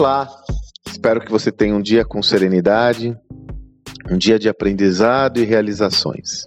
Olá, espero que você tenha um dia com serenidade, um dia de aprendizado e realizações.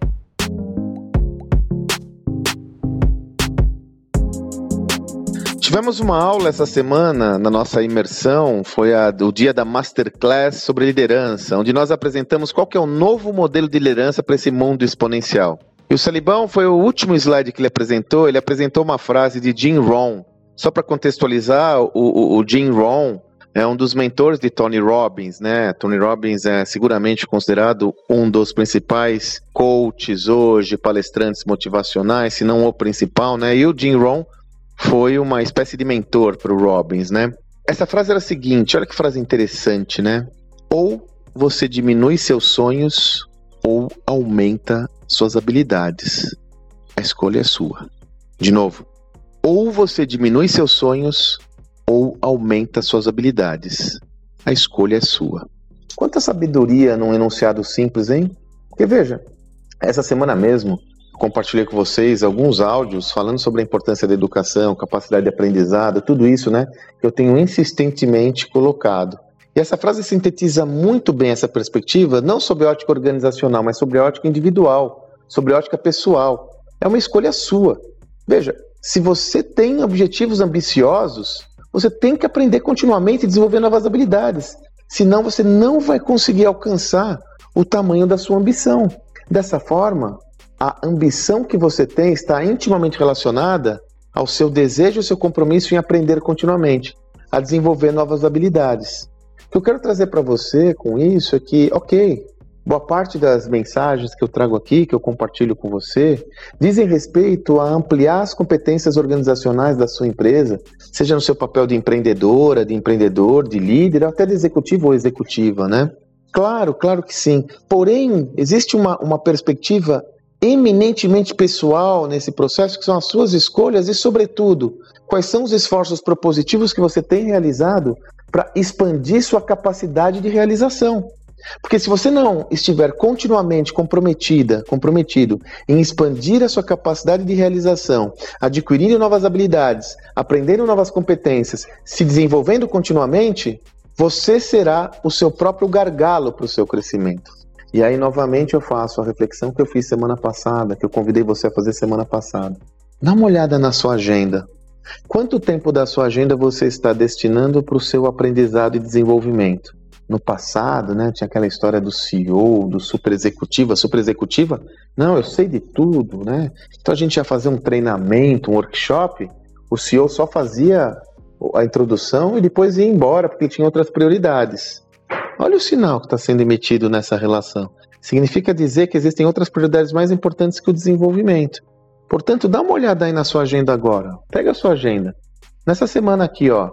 Tivemos uma aula essa semana na nossa imersão, foi a, o dia da Masterclass sobre liderança, onde nós apresentamos qual que é o novo modelo de liderança para esse mundo exponencial. E o Salibão foi o último slide que ele apresentou, ele apresentou uma frase de Jim Rohn. Só para contextualizar, o, o, o Jim Rohn é um dos mentores de Tony Robbins, né? Tony Robbins é seguramente considerado um dos principais coaches hoje, palestrantes motivacionais, se não o principal, né? E o Jim Rohn foi uma espécie de mentor para o Robbins, né? Essa frase era a seguinte, olha que frase interessante, né? Ou você diminui seus sonhos ou aumenta suas habilidades. A escolha é sua. De novo, ou você diminui seus sonhos ou aumenta suas habilidades. A escolha é sua. Quanta sabedoria num enunciado simples, hein? Porque veja, essa semana mesmo compartilhei com vocês alguns áudios falando sobre a importância da educação, capacidade de aprendizado, tudo isso, né? Que eu tenho insistentemente colocado. E essa frase sintetiza muito bem essa perspectiva, não sobre a ótica organizacional, mas sobre a ótica individual, sobre a ótica pessoal. É uma escolha sua. Veja, se você tem objetivos ambiciosos, você tem que aprender continuamente e desenvolver novas habilidades. Senão você não vai conseguir alcançar o tamanho da sua ambição. Dessa forma, a ambição que você tem está intimamente relacionada ao seu desejo e seu compromisso em aprender continuamente, a desenvolver novas habilidades. O que eu quero trazer para você com isso é que, ok, boa parte das mensagens que eu trago aqui, que eu compartilho com você, dizem respeito a ampliar as competências organizacionais da sua empresa, seja no seu papel de empreendedora, de empreendedor, de líder, até de executivo ou executiva, né? Claro, claro que sim. Porém, existe uma, uma perspectiva eminentemente pessoal nesse processo, que são as suas escolhas e, sobretudo, quais são os esforços propositivos que você tem realizado para expandir sua capacidade de realização. Porque se você não estiver continuamente comprometida, comprometido em expandir a sua capacidade de realização, adquirindo novas habilidades, aprendendo novas competências, se desenvolvendo continuamente, você será o seu próprio gargalo para o seu crescimento. E aí, novamente, eu faço a reflexão que eu fiz semana passada, que eu convidei você a fazer semana passada. Dá uma olhada na sua agenda. Quanto tempo da sua agenda você está destinando para o seu aprendizado e desenvolvimento? No passado, né, tinha aquela história do CEO, do super executiva, super executiva. Não, eu sei de tudo, né? Então a gente ia fazer um treinamento, um workshop. O CEO só fazia a introdução e depois ia embora porque tinha outras prioridades. Olha o sinal que está sendo emitido nessa relação. Significa dizer que existem outras prioridades mais importantes que o desenvolvimento. Portanto, dá uma olhada aí na sua agenda agora. Pega a sua agenda. Nessa semana aqui, ó,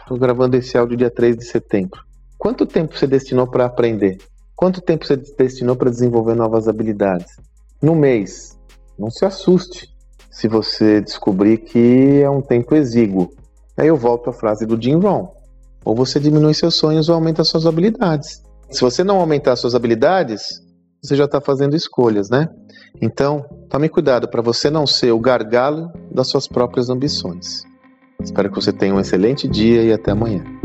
estou gravando esse áudio dia 3 de setembro. Quanto tempo você destinou para aprender? Quanto tempo você destinou para desenvolver novas habilidades? No mês. Não se assuste se você descobrir que é um tempo exíguo. Aí eu volto à frase do Jim Rohn. Ou você diminui seus sonhos ou aumenta suas habilidades. Se você não aumentar suas habilidades, você já está fazendo escolhas, né? Então, tome cuidado para você não ser o gargalo das suas próprias ambições. Espero que você tenha um excelente dia e até amanhã.